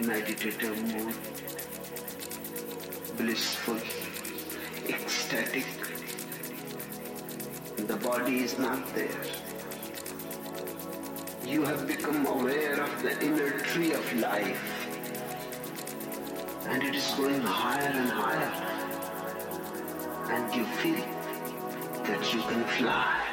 meditative mood, blissful, ecstatic. The body is not there. You have become aware of the inner tree of life. And it is going higher and higher. And you feel that you can fly.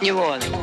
не он.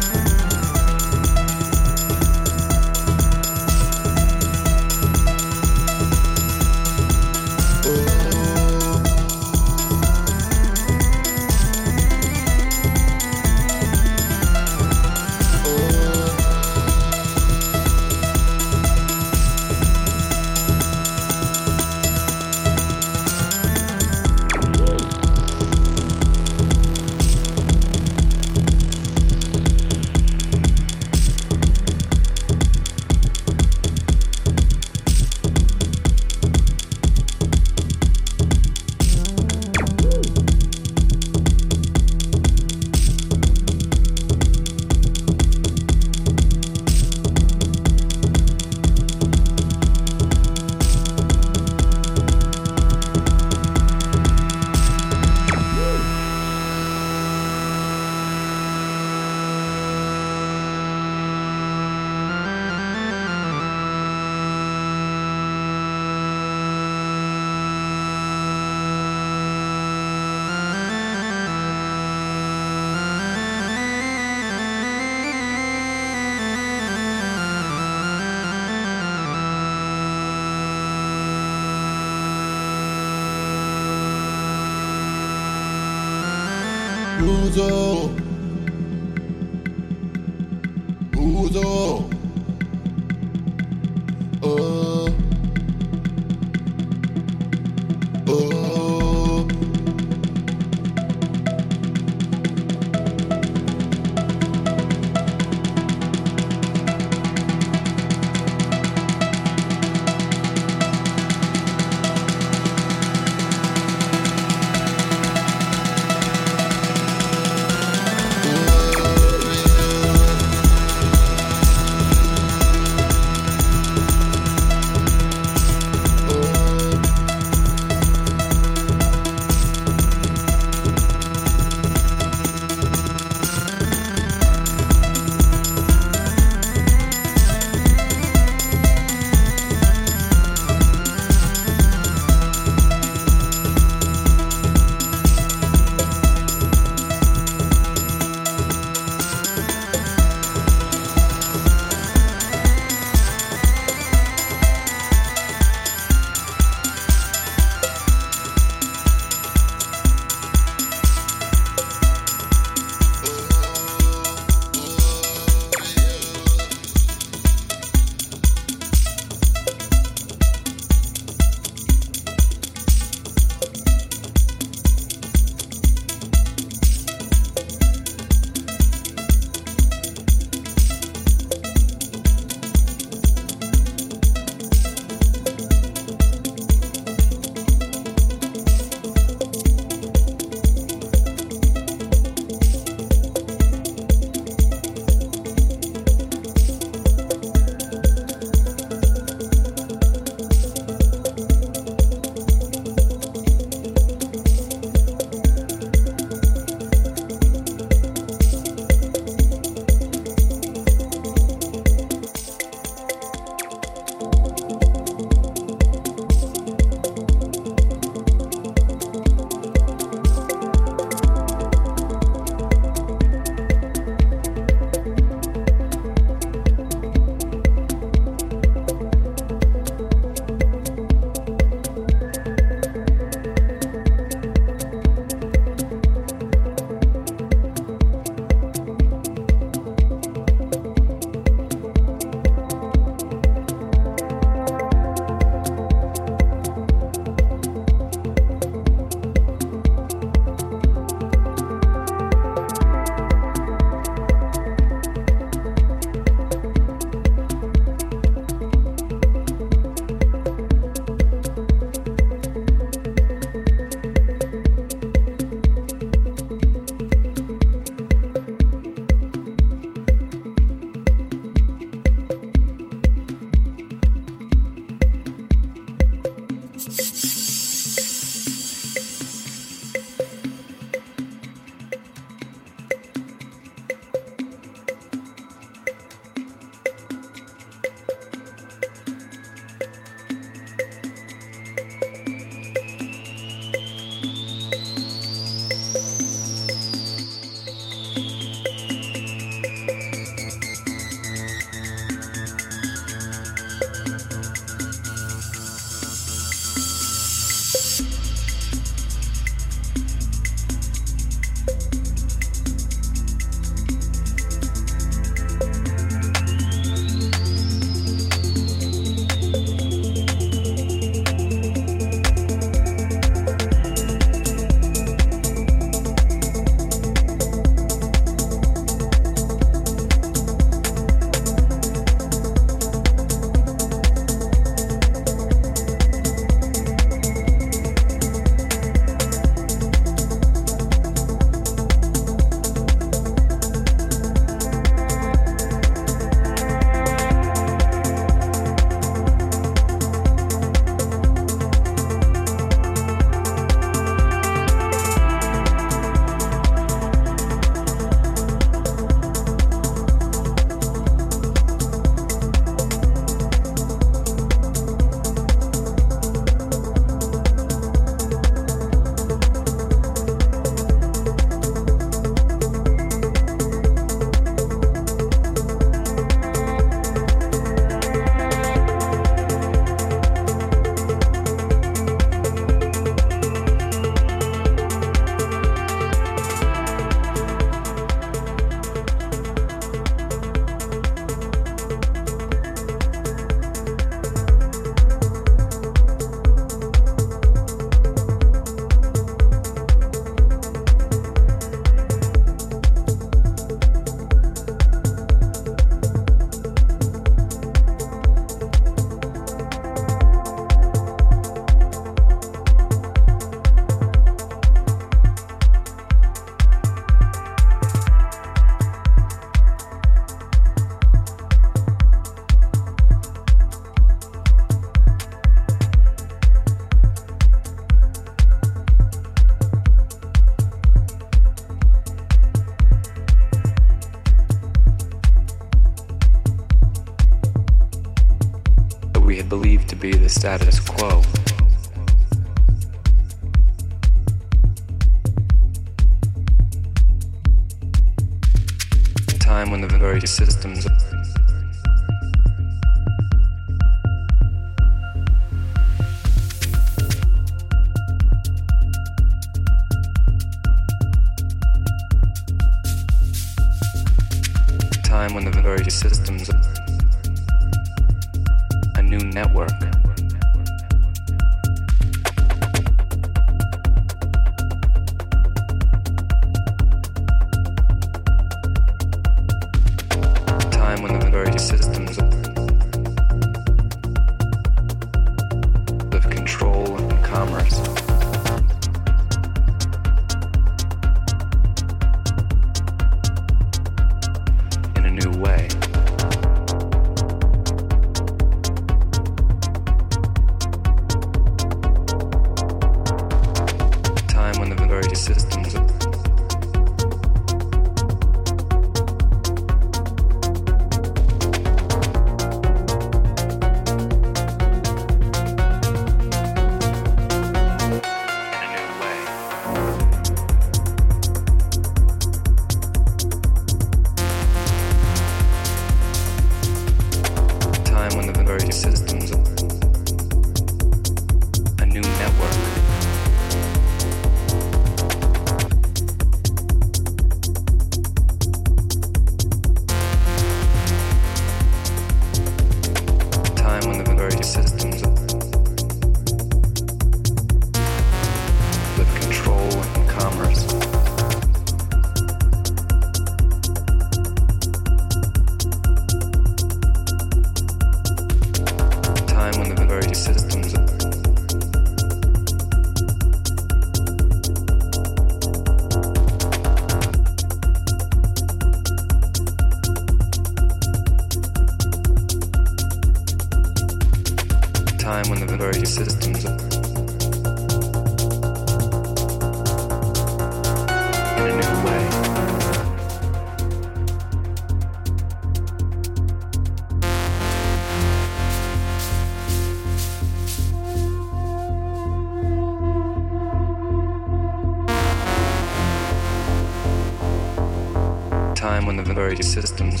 Very systems